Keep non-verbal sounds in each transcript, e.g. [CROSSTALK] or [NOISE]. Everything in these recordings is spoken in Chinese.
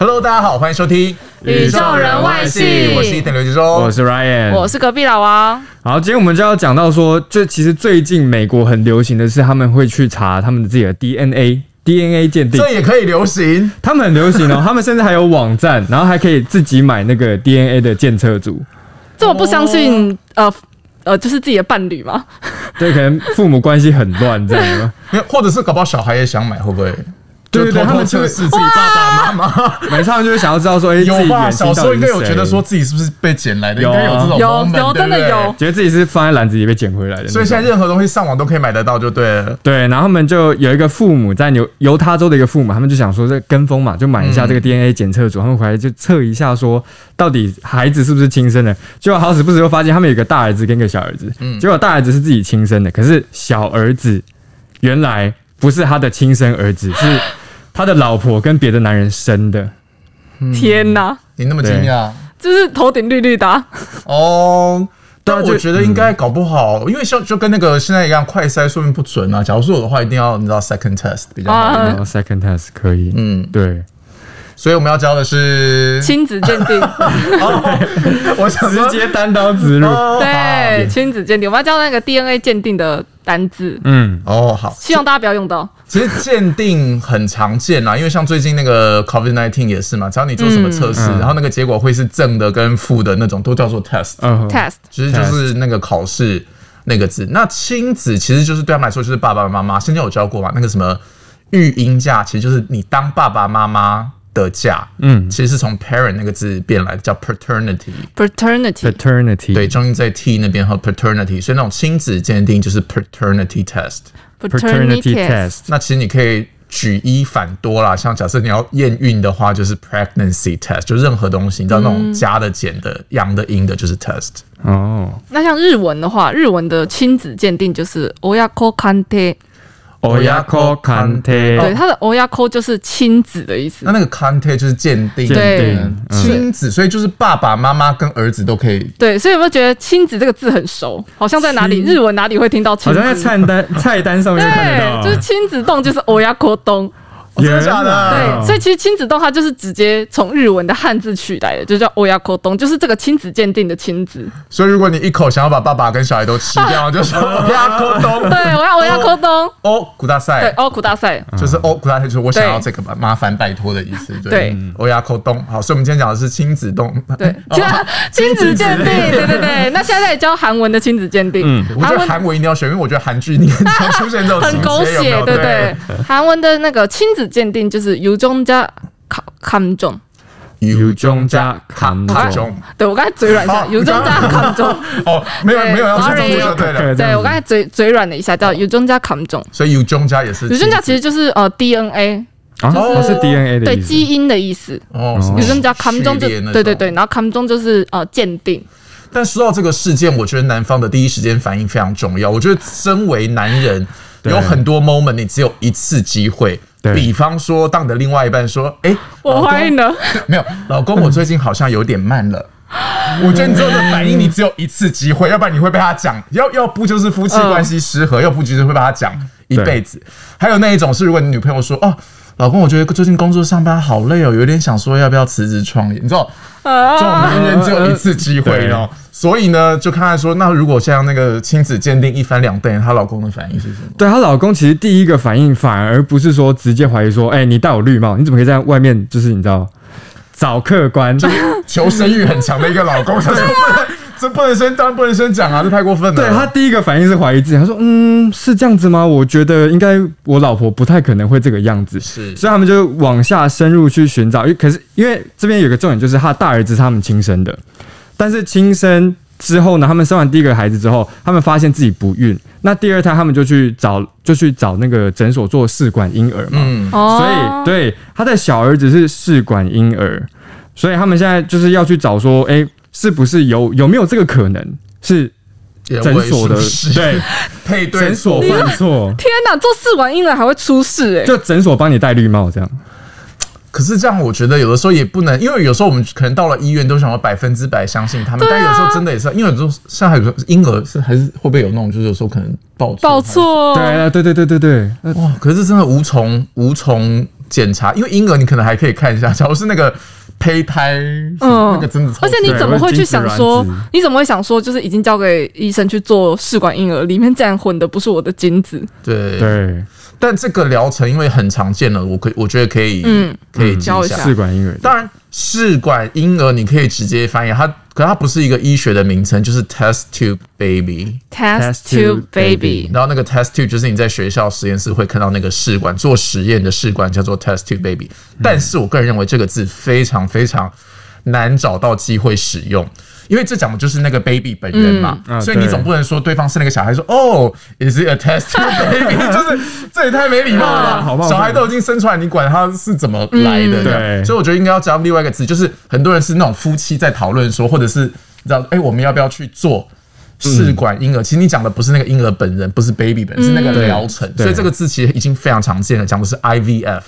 Hello，大家好，欢迎收听宇宙人外星我是伊藤刘杰忠，我是 Ryan，我是隔壁老王，好，今天我们就要讲到说，就其实最近美国很流行的是，他们会去查他们的自己的 DNA。DNA 鉴定，这也可以流行，他们很流行哦，他们甚至还有网站，然后还可以自己买那个 DNA 的检测组。这么不相信、呃呃，就是自己的伴侣吗？对，可能父母关系很乱这样吗？[LAUGHS] 没有或者是搞不好小孩也想买，会不会？对对对就偷偷他们就会测试自己爸爸妈妈。[LAUGHS] 每次他们就会想要知道说，哎、自己有吧？小时候应该有觉得说，自己是不是被捡来的，有啊应该有这种有有真的有觉得自己是放在篮子里被捡回来的。所以现在任何东西上网都可以买得到，就对了。对，然后他们就有一个父母在犹犹他州的一个父母，他们就想说这跟风嘛，就买一下这个 DNA 检测组，他们回来就测一下说到底孩子是不是亲生的。结果好死不死又发现他们有一个大儿子跟一个小儿子，结果大儿子是自己亲生的，可是小儿子原来不是他的亲生儿子，是他的老婆跟别的男人生的。天哪，你那么惊讶？就是头顶绿绿的。啊、哦？但我觉得应该搞不好，因为像就跟那个现在一样，快筛说明不准啊。假如说我的话，一定要你知道 second test 比较。然后 second test 可以，嗯，对，所以我们要教的是，亲子鉴定，[LAUGHS] 我想直接单刀直入。哦。对，亲子鉴定，我们要教那个 DNA 鉴定的单字，嗯，哦，好，希望大家不要用到。其实鉴定很常见啦，因为像最近那个 COVID nineteen 也是嘛，只要你做什么测试，嗯然后那个结果会是正的跟负的那种，都叫做 test，嗯 test 其实就是那个考试那个字。那亲子其实就是对他们来说就是爸爸妈妈，先前有教过嘛，那个什么育婴假，其实就是你当爸爸妈妈的假，嗯其实是从 parent 那个字变来的，叫 paternity。paternity，，paternity，对，中音在 t 那边和 paternity，所以那种亲子鉴定就是 paternity test。Paternity test，那其实你可以举一反多啦，像假设你要验孕的话，就是 pregnancy test，就任何东西，你知道那种加的、减的、阳的、阴的，就是 test。哦。那像日文的话，日文的亲子鉴定就是 oyako kante，Oyako kante，对，它的 oyako 就是亲子的意思那。那个 kante 就是鉴定，鉴对亲子，所以就是爸爸妈妈跟儿子都可以。对，所以有没有觉得亲子这个字很熟？好像在哪里日文哪里会听到亲子？好像在菜单菜单上面就看得到，对，就是亲子洞，就是 oyako 洞。哦真的假的？对，所以其实亲子洞它就是直接从日文的汉字取来的，就叫 oyako 洞，就是这个亲子鉴定的亲子。所以如果你一口想要把爸爸跟小孩都吃掉，就说呀，沟通对，我要 oyako 洞。哦，古大赛对，赛。哦，苦大赛。就是哦，古大赛就是我想要这个吧，麻烦拜托的意思。对，欧亚扣东。好，所以我们今天讲的是亲子洞。对，[LAUGHS] 哦亲亲子鉴定，对对对。那现在在教韩文的亲子鉴定，嗯我觉得韩文一定要学，因为我觉得韩剧里面常出现这种情很狗节，有没有？血，对对？韩文的那个亲子鉴定就是 u 中加抗中。有 u 中加抗中。对我刚才嘴软一下 u 中加抗中。[LAUGHS] 哦没有没有要说中间对对对我刚才嘴嘴软了一下叫 u 中加抗中。所以 u 中加也是 u 中加其实就是呃 dna 哦是 dna 的对基因的意思。哦 u 中加抗中就对对对然后抗中就是呃鉴定。但说到这个事件我觉得男方的第一时间反应非常重要。我觉得身为男人有很多 moment 你只有一次机会对。比方说，当你的另外一半说：“哎，我怀孕了，[LAUGHS] 没有，老公，我最近好像有点慢了。我觉得你这种反应，你只有一次机会，要不然你会被他讲，要要不就是夫妻关系失和，要不就是会被他讲一辈子。还有那一种是，如果你女朋友说：“哦，老公，我觉得最近工作上班好累哦，有点想说要不要辞职创业。”你知道，这种男人只有一次机会哦。所以呢，就看看说，那如果像那个亲子鉴定一翻两瞪眼，她老公的反应是什么？对她老公其实第一个反应反而不是说直接怀疑说，哎、你戴我绿帽，你怎么可以在外面就是你知道找客观？求生欲很强的一个老公，他说不能，这不能先当然不能先讲啊，这太过分了。对他第一个反应是怀疑自己，他说：“嗯，是这样子吗？我觉得应该我老婆不太可能会这个样子。”是所以他们就往下深入去寻找。因为可是因为这边有个重点，就是他大儿子是他们亲生的，但是亲生之后呢，他们生完第一个孩子之后，他们发现自己不孕，那第二胎他们就去找就去找那个诊所做试管婴儿嘛，嗯，哦，所以对他的小儿子是试管婴儿，所以他们现在就是要去找说，哎、是不是有有没有这个可能？是诊所的对 [LAUGHS] 配对诊所犯错，天哪，做试管婴儿还会出事哎、就诊所帮你戴绿帽这样。可是这样，我觉得有的时候也不能，因为有时候我们可能到了医院都想要百分之百相信他们，啊。但有时候真的也是，因为有时候像还有时候婴儿是还是会不会有那种，就是有时候可能报报错。错，对啊，对对对对对，呃哇，可是真的无从无从检查，因为婴儿你可能还可以看一下，假如是那个胚胎，嗯，那个真的超，而且你怎么会去想说？你怎么会想说，就是已经交给医生去做试管婴儿，里面竟然混的不是我的精子？对，对但这个疗程因为很常见了，我可以我觉得可以，嗯可以教一下。试管婴儿，当然，试管婴儿你可以直接翻译它，可它不是一个医学的名称就是 test tube baby test tube baby 然后那个 test tube 就是你在学校实验室会看到那个试管做实验的试管叫做 test tube baby 但是我个人认为这个字非常非常难找到机会使用。因为这讲的就是那个 baby 本人嘛，嗯啊所以你对总不能说对方是那个小孩说哦，is it a test baby？[LAUGHS] 就是这也太没礼貌了吧。啊好小孩都已经生出来，你管他是怎么来的？嗯对所以我觉得应该要加另外一个字，就是很多人是那种夫妻在讨论说，或者是你知道，哎、我们要不要去做试管婴儿？其实你讲的不是那个婴儿本人，不是 baby 本人，是那个疗程。所以这个字其实已经非常常见了，讲的是 IVF，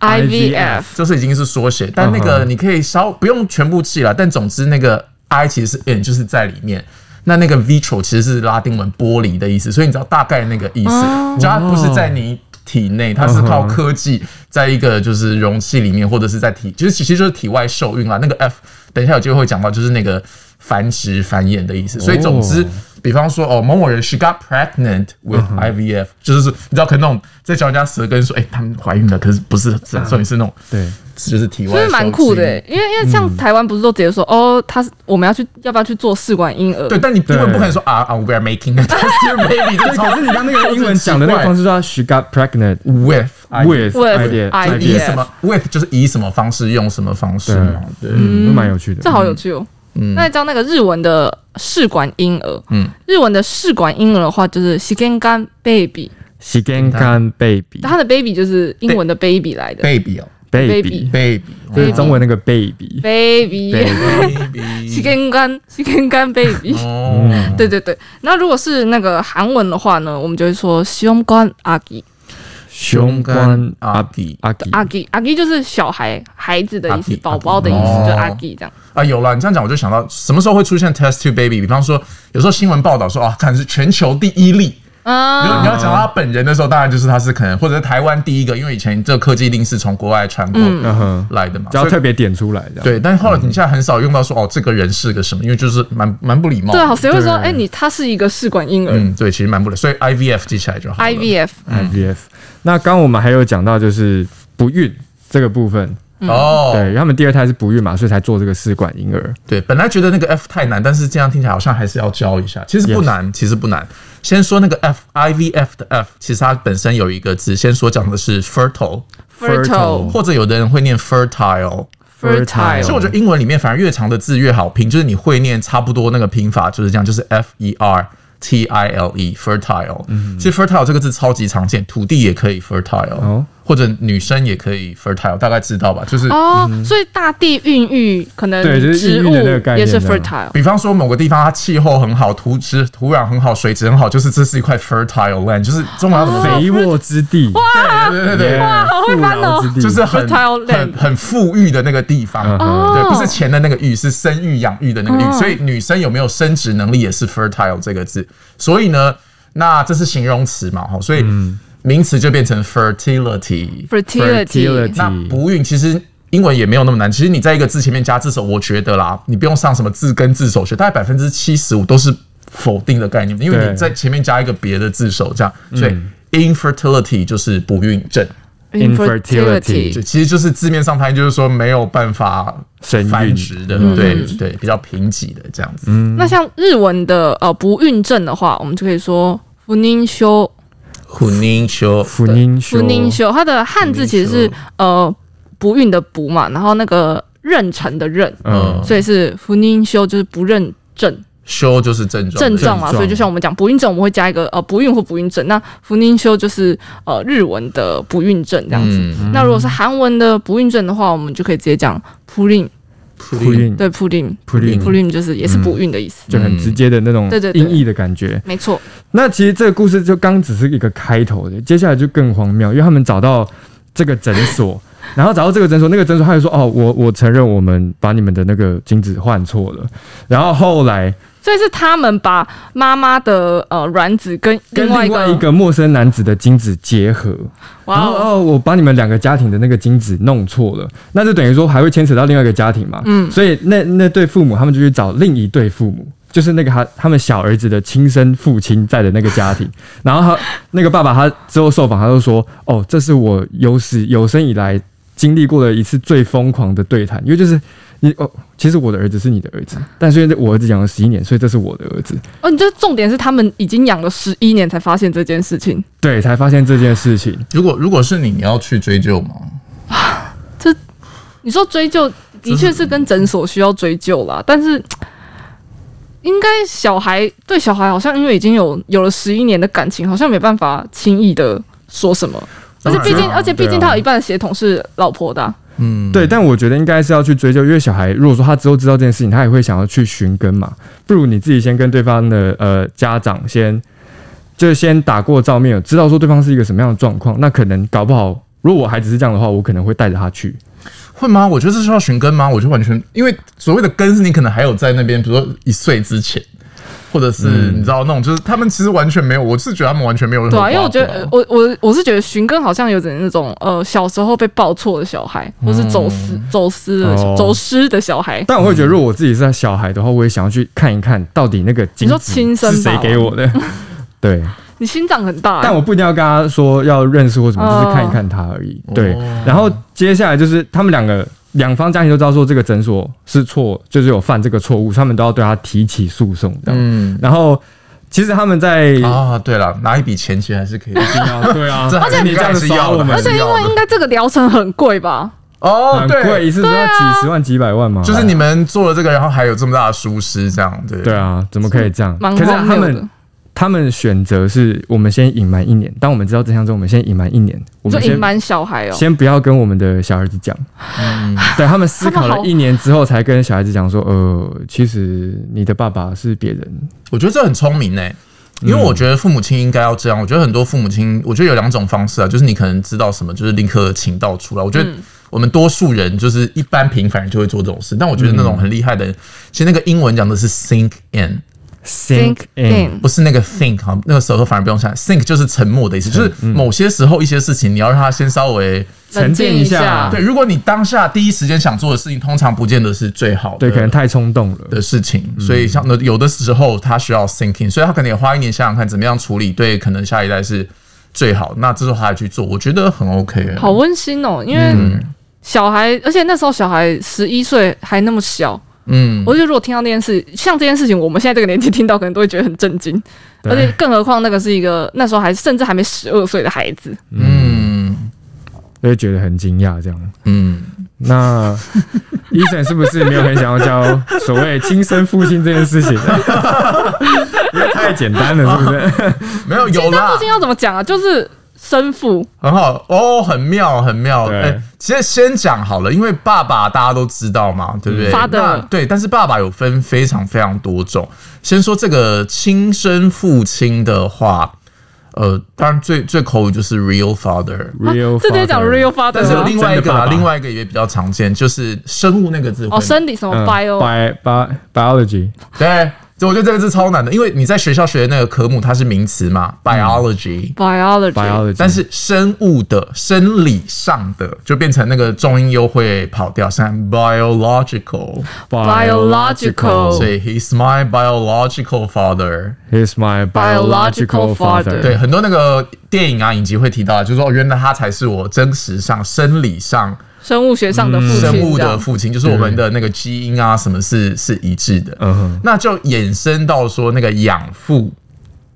IVF，就是已经是缩写。但那嗯个你可以稍不用全部记了，但总之那个 I 其实是 in，就是在里面。那那个 vitro 其实是拉丁文玻璃的意思，所以你知道大概那个意思，就它不是在你体内，它是靠科技在一个就是容器里面，或者是在体，就是其实就是体外受孕啦。那个 F 等一下有机会会讲到，就是那个繁殖繁衍的意思。所以总之哦，比方说哦，某某人 she got pregnant with IVF，就是你知道可能那种在教人家舌根说，哎，他们怀孕了，可是不是重点是那种对，就是体外所以蛮酷的、欸，因为因为像台湾不是都直接说、哦，他是我们要去要不要去做试管婴儿？对，但你根本不可能说啊啊，we are making a test baby，[LAUGHS] 对，可是你刚那个英文讲的那个方式叫 she got pregnant with with With idea 以什么？with 就是以什么方式用什么方式嘛，对，嗯，都蛮有趣的。这好有趣哦。那你知道那个日文的试管婴儿，嗯。日文的试管婴儿的话就是西根干 baby，she can can baby 它的 baby 就是英文的 baby 来的。baby 哦。baby，，baby 就是中文那个 baby。根干 [LAUGHS] 西根干 baby。哦，对对对，那如果是那个韩文的话呢，我们就会说胸关阿吉胸关阿阿吉阿吉阿吉阿吉就是小孩孩子的意思，宝宝的意哦思，就阿吉这样。啊，有了，你这样讲我就想到什么时候会出现 test tube baby？比方说，有时候新闻报道说啊，可能是全球第一例。比如啊，你要讲到他本人的时候，当然就是他是可能，或者是台湾第一个，因为以前这个科技一定是从国外传过嗯。哼，来的嘛，要特别点出来这样。对，但是后来你现在很少用到说哦，这个人是个什么，因为就是蛮蛮不礼貌的。对啊，谁会说对哎，你他是一个试管婴儿。嗯，对，其实蛮不礼，所以 IVF 记起来就好了。那刚刚我们还有讲到就是不孕这个部分，哦，对，他们第二胎是不孕嘛，所以才做这个试管婴儿。对，本来觉得那个 F 太难，但是这样听起来好像还是要教一下。其实不难其实不难。先说那个 F IVF 的 F，其实它本身有一个字，先说讲的是 fertile，fertile 或者有的人会念 fertile。fertile 所以我觉得英文里面反而越长的字越好拼，就是你会念差不多那个拼法就是这样，就是 F E R T I L E fertile。其实 fertile 这个字超级常见，土地也可以 fertile，、哦或者女生也可以 fertile，大概知道吧？就是哦，所以大地孕育可能对就是植物孕育的那个概念也是 fertile。比方说某个地方它气候很好，土质土壤很好，水质很好，就是这是一块 fertile land，就是中文怎么？肥沃之地，哇对对对，哇好会翻哦就是很 fertile land 很很富裕的那个地方。对，不是钱的那个育，是生育养育的那个育。哦所以女生有没有生殖能力也是 fertile 这个字。所以呢，那这是形容词嘛，哈，所以名词就变成 fertility。fertility 那不孕其实英文也没有那么难，其实你在一个字前面加字首，我觉得啦，你不用上什么字根字首学，大概百分之七十五都是否定的概念，因为你在前面加一个别的字首，这样，所以 infertility 就是不孕症，Infertility。就其实就是字面上翻译就是说没有办法繁殖的，对对，比较贫瘠的这样子。那像日文的呃不孕症的话，我们就可以说不妊休。婚姻修。福宁修，不妊休，它的汉字其实是呃不孕的不嘛，然后那个妊娠的妊，嗯，所以是不妊休就是不妊症。修就是症状，症状嘛，所以就像我们讲不孕症，我们会加一个呃不孕或不孕症。那福宁修就是呃日文的不孕症这样子。嗯，那如果是韩文的不孕症的话，我们就可以直接讲 purin，普林对普林，普林普林就是也是不孕的意思。就很直接的那种对对对。音译的感觉。没错，那其实这个故事就刚只是一个开头的，接下来就更荒谬，因为他们找到这个诊所，[LAUGHS] 然后找到这个诊所，那个诊所他就说：“哦，我我承认我们把你们的那个精子换错了。”然后后来所以是他们把妈妈的呃卵子跟跟另外一个陌生男子的精子结合，然后哦，我把你们两个家庭的那个精子弄错了，那就等于说还会牵扯到另外一个家庭嘛。嗯所以那那对父母他们就去找另一对父母，就是那个他他们小儿子的亲生父亲在的那个家庭。[LAUGHS] 然后他那个爸爸他之后受访，他就说：“哦，这是我有史有生以来经历过的一次最疯狂的对谈，因为就是。”你哦，其实我的儿子是你的儿子，但是因为我儿子养了十一年，所以这是我的儿子。哦，你这重点是他们已经养了十一年才发现这件事情，对，才发现这件事情。如果如果是你，你要去追究吗？这你说追究的确是跟诊所需要追究啦，但是应该小孩对小孩好像因为已经有有了十一年的感情，好像没办法轻易的说什么。而且毕竟，而且毕竟他有一半的血统是老婆的啊、嗯，对，但我觉得应该是要去追究，因为小孩如果说他之后知道这件事情，他也会想要去寻根嘛。不如你自己先跟对方的呃家长先，就先打过照面，知道说对方是一个什么样的状况，那可能搞不好，如果我孩子是这样的话，我可能会带着他去。会吗？我觉得这是要寻根吗？我就完全因为所谓的根是你可能还有在那边，比如说一岁之前，或者是嗯。你知道那种，就是他们其实完全没有，我是觉得他们完全没有任何对啊，因为我觉得我我我是觉得寻根好像有点那种呃小时候被抱错的小孩，或是走私、走私的、哦。走失的小孩。但我会觉得，如果我自己是小孩的话，我也想要去看一看到底那个精你说子亲生是谁给我的。[LAUGHS] 对，你心脏很大、欸，但我不一定要跟他说要认识或什么，哦就是看一看他而已。对。哦，然后接下来就是他们两个两方家庭都知道说这个诊所是错，就是有犯这个错误，他们都要对他提起诉讼这样。嗯然后其实他们在啊，对了，拿一笔钱其实还是可以。对啊，这而且你这样子要我们而，且因为应该这个疗程很贵吧？哦，很贵，对一，次都要几十万、几百万嘛。就是你们做了这个，然后还有这么大的疏失，这样对对啊，怎么可以这样？可是他们。他们选择是我们先隐瞒一年，当我们知道真相之后，我们先隐瞒一年，我们先就隐瞒小孩哦、先不要跟我们的小儿子讲。嗯，[LAUGHS] 对他们思考了一年之后，才跟小孩子讲说，呃，其实你的爸爸是别人。我觉得这很聪明呢、欸因为我觉得父母亲应该要这样。我觉得很多父母亲，我觉得有两种方式啊，就是你可能知道什么，就是立刻请到出来。我觉得嗯我们多数人就是一般平凡人就会做这种事，但我觉得那种很厉害的人，其实那个英文讲的是 sink in，think in，不是那个 think 哈，那个时候反而不用想，think 就是沉默的意思，就是某些时候一些事情你要让他先稍微沉淀一下对。如果你当下第一时间想做的事情，通常不见得是最好的，对，可能太冲动了。的事情，所以像有的时候他需要 thinking，所以他可能也花一年想想看怎么样处理，对可能下一代是最好。那这时候他去做，我觉得很 OK 啊。好温馨哦、因为小孩，而且那时候小孩十一岁还那么小，嗯，我觉得如果听到那件事，像这件事情，我们现在这个年纪听到，可能都会觉得很震惊。而且更何况那个是一个那时候还甚至还没十二岁的孩子，嗯就会觉得很惊讶这样。嗯，那医生是不是没有很想要教所谓亲生父亲这件事情？[LAUGHS] 因为太简单了，是不是？[LAUGHS] 没有有啦亲生父，亲要怎么讲啊？就是生父，很好哦，很妙，很妙。对。哎、其实先讲好了，因为爸爸大家都知道嘛，对不对？那对，但是爸爸有分非常非常多种。先说这个亲生父亲的话，呃，当然最最口语就是 real father。Real，这直接讲 real father 但是有另外一个啊，爸爸。另外一个也比较常见，就是生物那个字会。哦，生理什么嗯 bio bi bi biology 对，就我觉得这个字超难的，因为你在学校学的那个科目它是名词嘛，biology，、biology，biology，但是生物的生理上的就变成那个重音又会跑掉，像 biological，biological 所以 he's my biological father。He's my biological father。对，很多那个电影啊影集会提到，就是说哦，原来他才是我真实上生理上生物学上的父亲，生物的父亲，就是我们的那个基因啊什么是是一致的。嗯哼，那就衍生到说那个养父。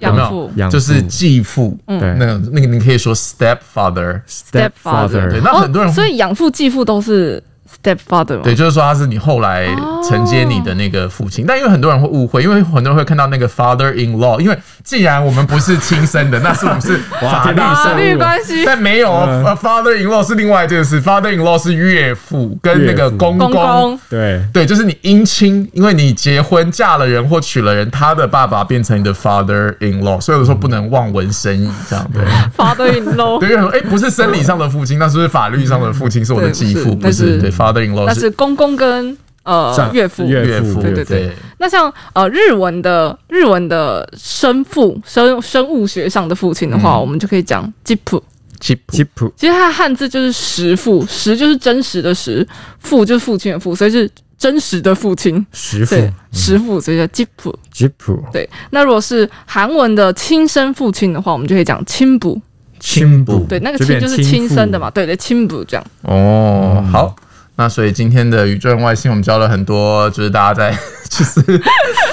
有没有？养父。养父就是继父，嗯。那个那个你可以说 stepfather，stepfather 对，那很多人哦，所以养父继父都是 stepfather 吗？对，就是说他是你后来承接你的那个父亲，但因为很多人会误会，因为很多人会看到那个 father in law，因为既然我们不是亲生的，那是我们是 [LAUGHS] 法律法上律关系，但没有嗯。呃，father in law 是另外一件事，father in law 是岳父跟那个公公。公对，对，就是你姻亲，因为你结婚嫁了人或娶了人，他的爸爸变成你的 father in law，所以有的时候不能望文生义，这样对。father in law，对，因为说哎，不是生理上的父亲，那是不是法律上的父亲是我的继父？不是不，是对，father in law 那是公公跟呃岳父。岳岳父，对对对对那像呃日文的日文的生父生生物学上的父亲的话，嗯我们就可以讲吉普。吉吉普其实它的汉字就是实父，实就是真实的实，父就是父亲的父，所以是真实的父亲。师傅对，实父，所以叫吉普。吉普对，那如果是韩文的亲生父亲的话，我们就可以讲亲补。亲补对，那个亲就是亲生的嘛，对对，亲补这样。哦，好。那所以今天的宇宙人外星，我们教了很多，就是大家在 [LAUGHS] 就是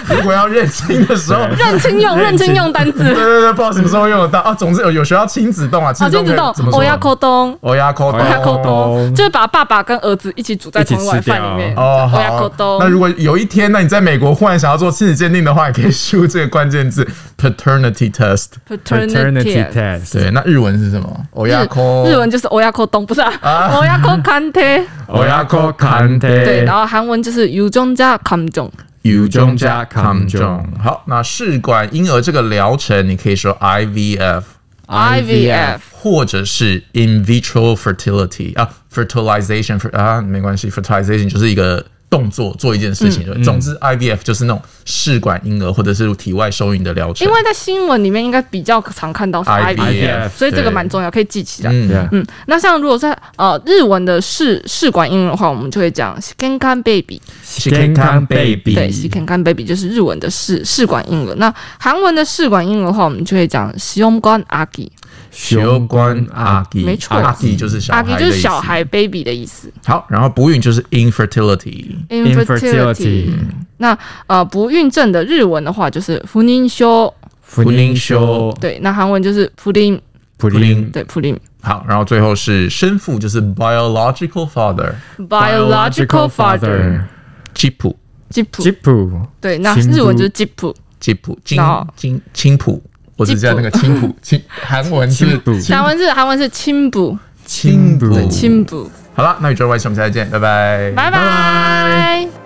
如果要认亲的时候，认亲用，认亲用单字。对对对，不知道什么时候用得到啊。总之有有学到亲子动啊，亲子动？欧亚扣东。欧亚沟欧亚沟通。东就是把爸爸跟儿子一起煮在同一碗饭里面。哦，欧亚沟好。东。那如果有一天呢，你在美国忽然想要做亲子鉴定的话，也可以输入这个关键字 paternity test paternity test 对，那日文是什么？欧亚科日文就是欧亚科东，不是啊？欧亚科看 태， 欧亚科看 태。 对，然后韩文就是유종자감 정， 유종자감 정。 好，那试管婴儿这个疗程，你可以说 IVF。IVF 或者是 in vitro fertility 啊，fertilization 啊，没关系，fertilization 就是一个动作，做一件事情。嗯总之，IVF 就是那种试管婴儿或者是体外受孕的疗程。因为在新闻里面应该比较常看到是 IVF 所以这个对蛮重要，可以记起来。嗯，嗯，那像如果在呃日文的试试管婴儿的话，我们就会讲 “skinkan baby”。skinkan baby 对，skinkan baby 就是日文的试试管婴儿。那韩文的试管婴儿的话，我们就会讲 s i 修关阿基，没错。阿基就是小孩的 agi 意思，就是小孩 baby 的意思。好，然后不孕就是 infertility，Infertility 那呃不孕症的日文的话就是福宁修，福宁修对，那韩文就是普林，普林对普林好，然后最后是生父，就是 biological father，biological father，吉普，吉普吉，普对，那日文就是吉普。吉普，金金青浦，我只记得那个青浦，[LAUGHS] 青韩文是青浦。韩文是韩文是青补，青浦。对亲补，好了，那宇宙外星我们下次见，拜拜，拜拜。